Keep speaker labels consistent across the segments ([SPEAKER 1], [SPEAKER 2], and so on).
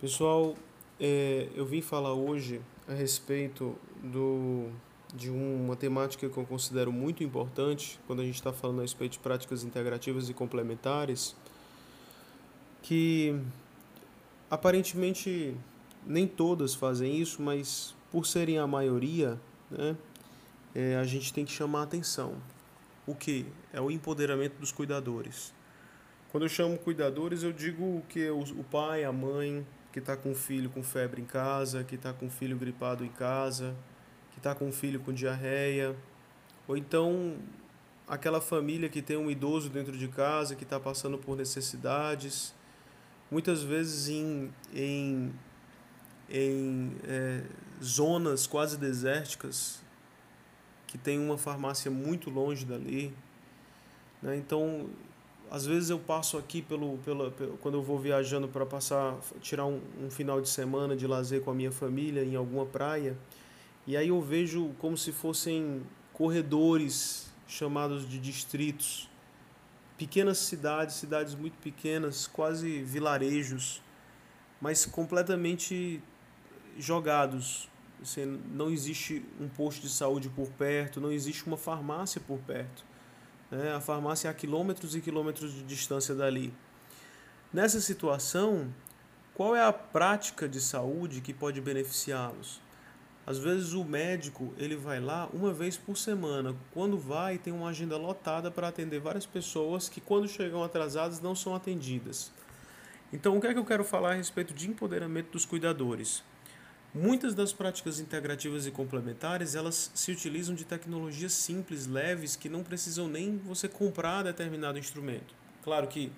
[SPEAKER 1] Pessoal, é, eu vim falar hoje a respeito do, de uma temática que eu considero muito importante quando a gente está falando a respeito de práticas integrativas e complementares, que aparentemente nem todas fazem isso, mas por serem a maioria, né, é, a gente tem que chamar atenção. O que? É o empoderamento dos cuidadores. Quando eu chamo cuidadores, eu digo que o pai, a mãe, que está com um filho com febre em casa, que está com um filho gripado em casa, que está com um filho com diarreia, ou então aquela família que tem um idoso dentro de casa que está passando por necessidades, muitas vezes em, em, em é, zonas quase desérticas, que tem uma farmácia muito longe dali. Né? Então, às vezes eu passo aqui pelo, pelo, pelo quando eu vou viajando para passar tirar um, um, final de semana de lazer com a minha família em alguma praia e aí eu vejo como se fossem corredores chamados de distritos. Pequenas cidades cidades muito pequenas quase vilarejos mas completamente jogados. Assim, não existe um posto de saúde por perto não existe uma farmácia por perto né? a farmácia é a quilômetros e quilômetros de distância dali. Nessa situação, qual é a prática de saúde que pode beneficiá-los? Às vezes o médico ele vai lá uma vez por semana. Quando vai, tem uma agenda lotada para atender várias pessoas que, quando chegam atrasadas, não são atendidas. Então, o que é que eu quero falar a respeito de empoderamento dos cuidadores? Muitas das práticas integrativas e complementares, elas se utilizam de tecnologias simples, leves, que não precisam nem você comprar determinado instrumento. Claro que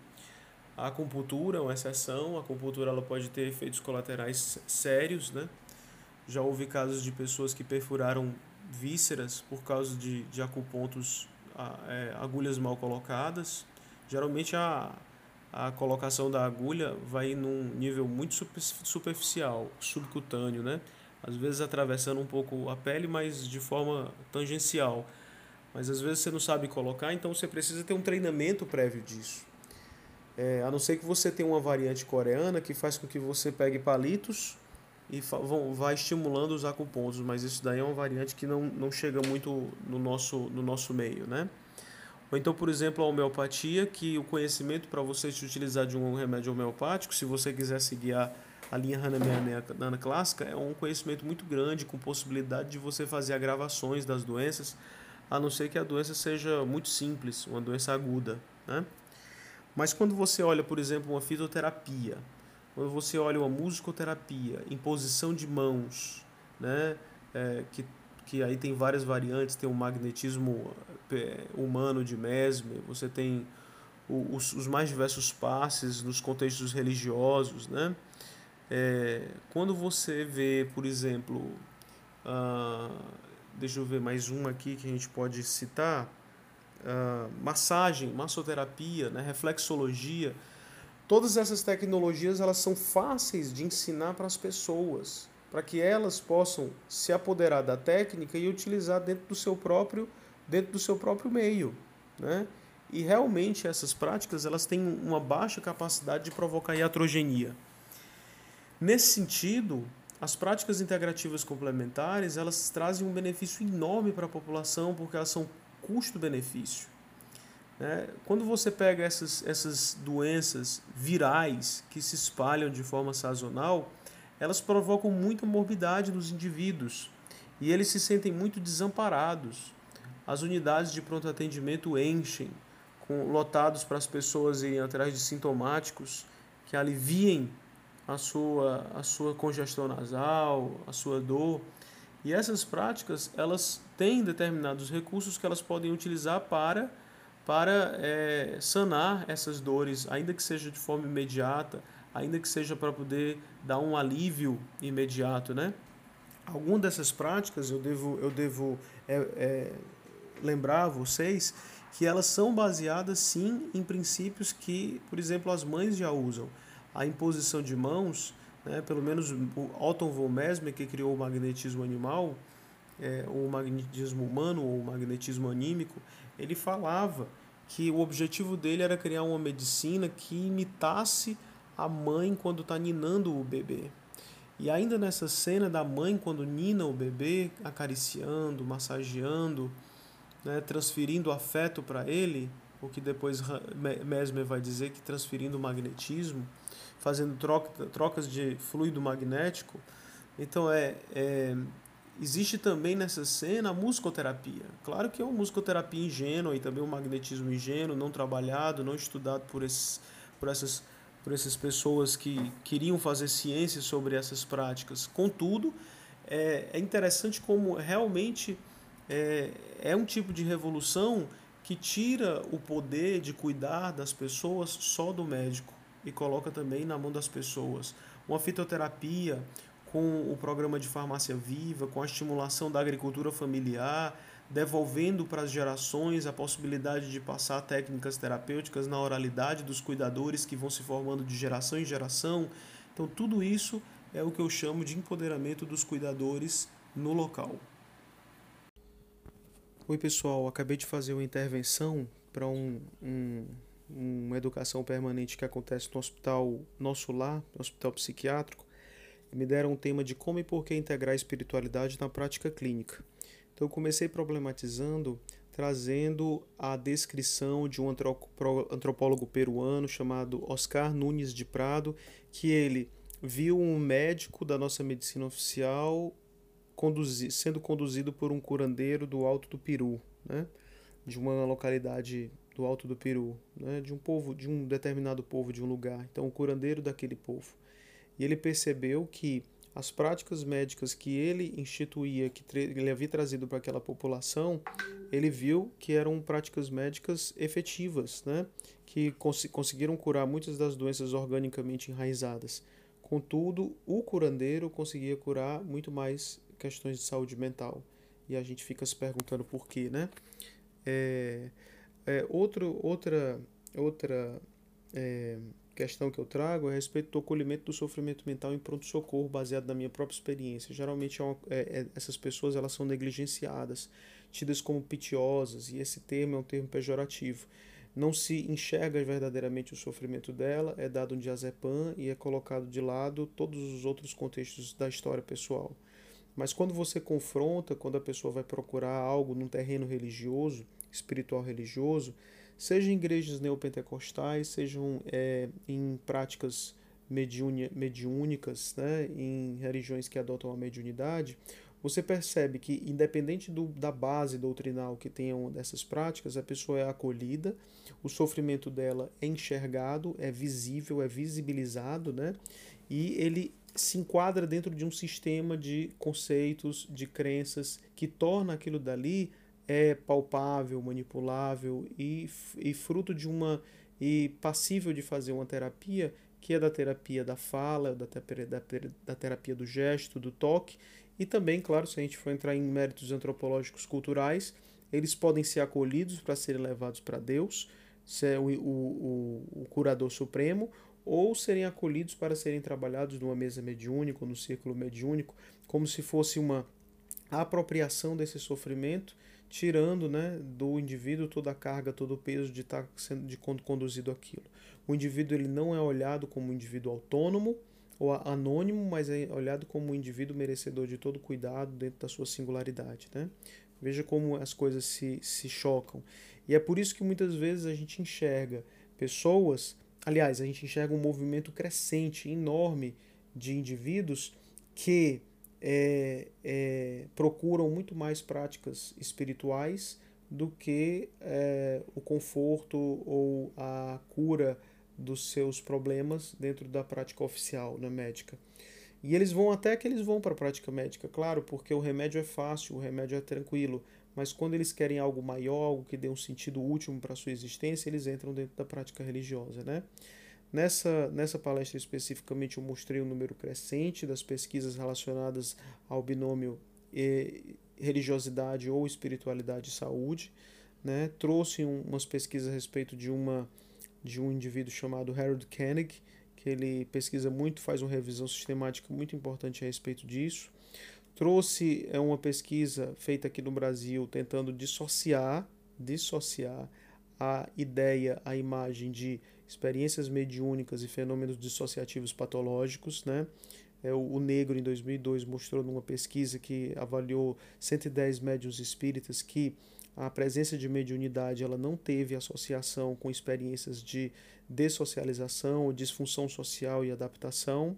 [SPEAKER 1] a acupuntura é uma exceção, a acupuntura ela pode ter efeitos colaterais sérios, né? Já houve casos de pessoas que perfuraram vísceras por causa de, de acupontos, é, agulhas mal colocadas. Geralmente a, a colocação da agulha vai num nível muito superficial, subcutâneo, né? Às vezes atravessando um pouco a pele, mas de forma tangencial. Mas às vezes você não sabe colocar, então você precisa ter um treinamento prévio disso. É, a não ser que você tenha uma variante coreana que faz com que você pegue palitos e vão, vai estimulando os acupontos, mas isso daí é uma variante que não, não chega muito no nosso, no nosso meio, né? Ou então, por exemplo, a homeopatia, que o conhecimento para você se utilizar de um remédio homeopático, se você quiser seguir a, a linha Hahnemanniana clássica, é um conhecimento muito grande, com possibilidade de você fazer agravações das doenças, a não ser que a doença seja muito simples, uma doença aguda. Né? Mas quando você olha, por exemplo, uma fitoterapia, quando você olha uma musicoterapia, imposição de mãos, né, é, que que aí tem várias variantes, tem o magnetismo é, humano de Mesmer, você tem os, os mais diversos passes nos contextos religiosos, né? É, quando você vê, por exemplo, uh, deixa eu ver mais uma aqui que a gente pode citar, uh, massagem, massoterapia, né? reflexologia, todas essas tecnologias elas são fáceis de ensinar para as pessoas para que elas possam se apoderar da técnica e utilizar dentro do seu próprio dentro do seu próprio meio, né? E realmente essas práticas elas têm uma baixa capacidade de provocar iatrogenia. Nesse sentido, as práticas integrativas complementares elas trazem um benefício enorme para a população porque elas são custo-benefício. Né? Quando você pega essas, essas doenças virais que se espalham de forma sazonal, elas provocam muita morbidade nos indivíduos e eles se sentem muito desamparados. As unidades de pronto atendimento enchem, com, lotados para as pessoas irem atrás de sintomáticos que aliviem a sua, a sua congestão nasal, a sua dor. E essas práticas, elas têm determinados recursos que elas podem utilizar para, para é, sanar essas dores, ainda que seja de forma imediata, ainda que seja para poder dar um alívio imediato, né? Alguma dessas práticas eu devo, eu devo é, é, lembrar a vocês que elas são baseadas sim em princípios que, por exemplo, as mães já usam. A imposição de mãos, né, pelo menos o Otto von Mesmer, que criou o magnetismo animal, é, o magnetismo humano ou o magnetismo anímico, ele falava que o objetivo dele era criar uma medicina que imitasse a mãe quando está ninando o bebê. E ainda nessa cena da mãe quando nina o bebê, acariciando, massageando, né, transferindo afeto para ele, o que depois Mesmer vai dizer que transferindo magnetismo, fazendo troca, trocas de fluido magnético. Então é, é existe também nessa cena a musicoterapia. Claro que é uma musicoterapia ingênua e também um magnetismo ingênuo, não trabalhado, não estudado por, esses, por, essas, por essas pessoas que queriam fazer ciência sobre essas práticas. Contudo, é, é interessante como realmente é, é um tipo de revolução que tira o poder de cuidar das pessoas só do médico e coloca também na mão das pessoas. Uma fitoterapia com o programa de farmácia viva, com a estimulação da agricultura familiar, devolvendo para as gerações a possibilidade de passar técnicas terapêuticas na oralidade dos cuidadores que vão se formando de geração em geração. Então, tudo isso é o que eu chamo de empoderamento dos cuidadores no local. Oi, pessoal. Acabei de fazer uma intervenção para um, um, uma educação permanente que acontece no Hospital Nosso Lar, no Hospital Psiquiátrico. Me deram um tema de como e por que integrar a espiritualidade na prática clínica. Então, eu comecei problematizando, trazendo a descrição de um antropólogo peruano chamado Oscar Nunes de Prado, que ele viu um médico da nossa medicina oficial sendo conduzido por um curandeiro do Alto do Peru, né? de uma localidade do Alto do Peru, né? de um povo, de um determinado povo de um lugar. Então, o curandeiro daquele povo. E ele percebeu que as práticas médicas que ele instituía, que ele havia trazido para aquela população, ele viu que eram práticas médicas efetivas, né? que cons conseguiram curar muitas das doenças organicamente enraizadas. Contudo, o curandeiro conseguia curar muito mais questões de saúde mental. E a gente fica se perguntando por quê, né? É, é, outro, outra outra é, questão que eu trago é a respeito do acolhimento do sofrimento mental em pronto-socorro, baseado na minha própria experiência. Geralmente é uma, é, é, essas pessoas elas são negligenciadas, tidas como pitiosas, e esse termo é um termo pejorativo. Não se enxerga verdadeiramente o sofrimento dela, é dado um diazepam e é colocado de lado todos os outros contextos da história pessoal. Mas quando você confronta, quando a pessoa vai procurar algo num terreno religioso, espiritual religioso, seja em igrejas neopentecostais, sejam é, em práticas mediúnicas, né, em religiões que adotam a mediunidade, você percebe que, independente do, da base doutrinal que tenham dessas práticas, a pessoa é acolhida, o sofrimento dela é enxergado, é visível, é visibilizado, né? E ele se enquadra dentro de um sistema de conceitos, de crenças que torna aquilo dali é palpável, manipulável e, e fruto de uma e passível de fazer uma terapia que é da terapia da fala, da, da, da terapia do gesto, do toque. E também, claro, se a gente for entrar em méritos antropológicos culturais, eles podem ser acolhidos para serem levados para Deus, ser o, o, o, o curador supremo, ou serem acolhidos para serem trabalhados numa mesa mediúnica no círculo mediúnico, como se fosse uma apropriação desse sofrimento, tirando né, do indivíduo toda a carga, todo o peso de estar sendo de conduzido aquilo. O indivíduo ele não é olhado como um indivíduo autônomo ou anônimo, mas é olhado como um indivíduo merecedor de todo cuidado dentro da sua singularidade. Né? Veja como as coisas se, se chocam. E é por isso que muitas vezes a gente enxerga pessoas Aliás, a gente enxerga um movimento crescente, enorme de indivíduos que é, é, procuram muito mais práticas espirituais do que é, o conforto ou a cura dos seus problemas dentro da prática oficial na né, médica. E eles vão até que eles vão para a prática médica, claro, porque o remédio é fácil, o remédio é tranquilo, mas quando eles querem algo maior, algo que dê um sentido último para a sua existência, eles entram dentro da prática religiosa, né? Nessa, nessa palestra especificamente eu mostrei o um número crescente das pesquisas relacionadas ao binômio religiosidade ou espiritualidade e saúde. Né? Trouxe um, umas pesquisas a respeito de, uma, de um indivíduo chamado Harold Koenig, que ele pesquisa muito, faz uma revisão sistemática muito importante a respeito disso trouxe é uma pesquisa feita aqui no Brasil tentando dissociar, dissociar a ideia, a imagem de experiências mediúnicas e fenômenos dissociativos patológicos, né? É, o, o Negro, em 2002, mostrou numa pesquisa que avaliou 110 médiuns espíritas que a presença de mediunidade ela não teve associação com experiências de dessocialização, disfunção social e adaptação.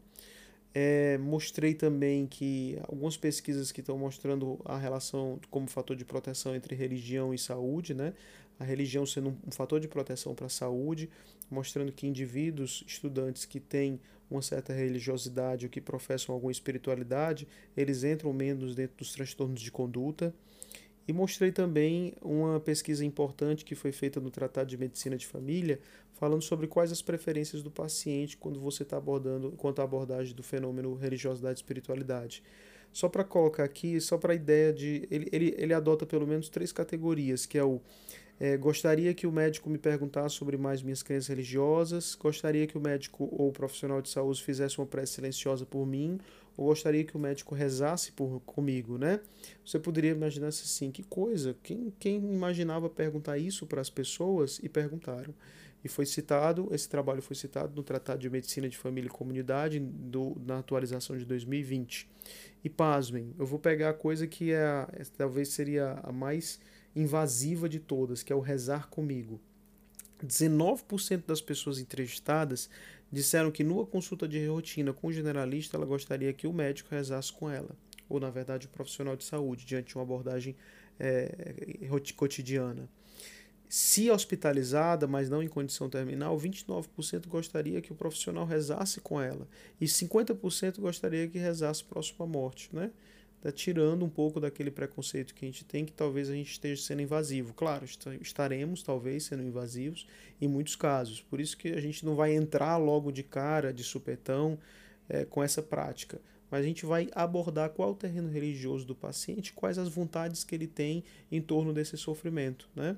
[SPEAKER 1] É, mostrei também que algumas pesquisas que estão mostrando a relação como fator de proteção entre religião e saúde, né? a religião sendo um fator de proteção para a saúde, mostrando que indivíduos, estudantes que têm uma certa religiosidade ou que professam alguma espiritualidade, eles entram menos dentro dos transtornos de conduta. E mostrei também uma pesquisa importante que foi feita no Tratado de Medicina de Família, falando sobre quais as preferências do paciente quando você está abordando, quanto à abordagem do fenômeno religiosidade e espiritualidade. Só para colocar aqui, só para a ideia de. Ele, ele, ele adota pelo menos três categorias, que é o é, gostaria que o médico me perguntasse sobre mais minhas crenças religiosas. Gostaria que o médico ou o profissional de saúde fizesse uma prece silenciosa por mim. Ou gostaria que o médico rezasse por comigo, né? Você poderia imaginar assim, que coisa. Quem, quem imaginava perguntar isso para as pessoas e perguntaram. E foi citado, esse trabalho foi citado no Tratado de Medicina de Família e Comunidade do, na atualização de 2020. E pasmem, eu vou pegar a coisa que é a, talvez seria a mais invasiva de todas, que é o rezar comigo. 19% das pessoas entrevistadas disseram que numa consulta de rotina com o generalista ela gostaria que o médico rezasse com ela, ou na verdade o profissional de saúde, diante de uma abordagem é, cotidiana. Se hospitalizada, mas não em condição terminal, 29% gostaria que o profissional rezasse com ela e 50% gostaria que rezasse próximo à morte, né? Está tirando um pouco daquele preconceito que a gente tem, que talvez a gente esteja sendo invasivo. Claro, estaremos talvez sendo invasivos em muitos casos. Por isso que a gente não vai entrar logo de cara, de supetão, é, com essa prática. Mas a gente vai abordar qual o terreno religioso do paciente, quais as vontades que ele tem em torno desse sofrimento. Né?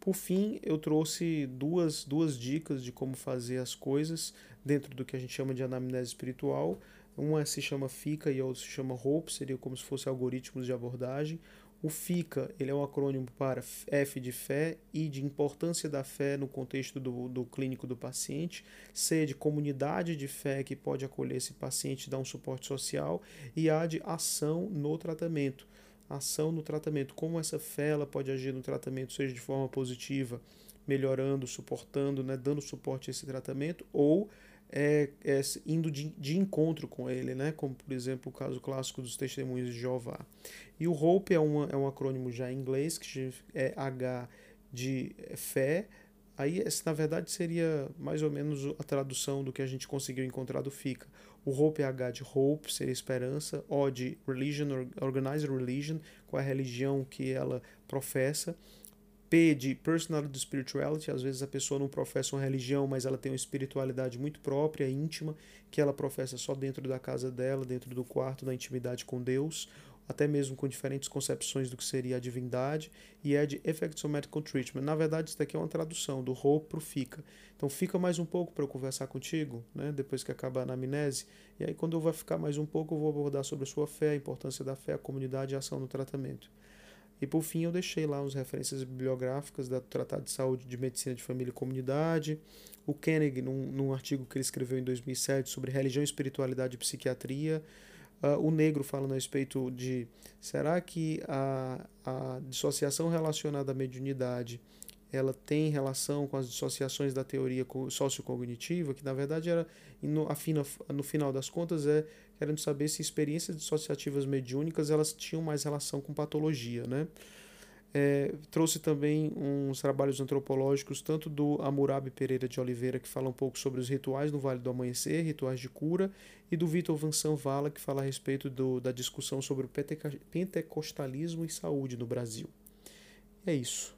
[SPEAKER 1] Por fim, eu trouxe duas, duas dicas de como fazer as coisas dentro do que a gente chama de anamnese espiritual uma se chama FICA e a outra se chama HOPE, seria como se fosse algoritmos de abordagem. O FICA ele é um acrônimo para F de fé, I de importância da fé no contexto do, do clínico do paciente, C de comunidade de fé que pode acolher esse paciente e dar um suporte social, e A de ação no tratamento. Ação no tratamento, como essa fé ela pode agir no tratamento, seja de forma positiva, melhorando, suportando, né, dando suporte a esse tratamento, ou é, é, indo de, de encontro com ele, né? como por exemplo o caso clássico dos testemunhos de Jeová. E o HOPE é, uma, é um acrônimo já em inglês, que é H de fé. Aí, na verdade, seria mais ou menos a tradução do que a gente conseguiu encontrar do FICA. O HOPE é H de Hope, seria esperança, O de Religion, Organized Religion, qual é a religião que ela professa, P de personality spirituality, às vezes a pessoa não professa uma religião, mas ela tem uma espiritualidade muito própria, íntima, que ela professa só dentro da casa dela, dentro do quarto, na intimidade com Deus, até mesmo com diferentes concepções do que seria a divindade, e é de Effects Medical Treatment. Na verdade, isso daqui é uma tradução do Hope para o Fica. Então, fica mais um pouco para eu conversar contigo, né, depois que acabar a anamnese, e aí quando eu vou ficar mais um pouco, eu vou abordar sobre a sua fé, a importância da fé, a comunidade e a ação no tratamento. E por fim eu deixei lá umas referências bibliográficas do Tratado de Saúde de Medicina de Família e Comunidade, o Koenig, num, num artigo que ele escreveu em 2007 sobre religião, espiritualidade e psiquiatria, uh, o Negro falando a respeito de será que a, a dissociação relacionada à mediunidade ela tem relação com as dissociações da teoria sociocognitiva, que na verdade era, no, afina, no final das contas, é querendo saber se experiências dissociativas mediúnicas elas tinham mais relação com patologia, né? É, trouxe também uns trabalhos antropológicos, tanto do Amurabi Pereira de Oliveira, que fala um pouco sobre os rituais no Vale do Amanhecer, rituais de cura, e do Vitor Vansan Vala, que fala a respeito do, da discussão sobre o pentecostalismo e saúde no Brasil. É isso.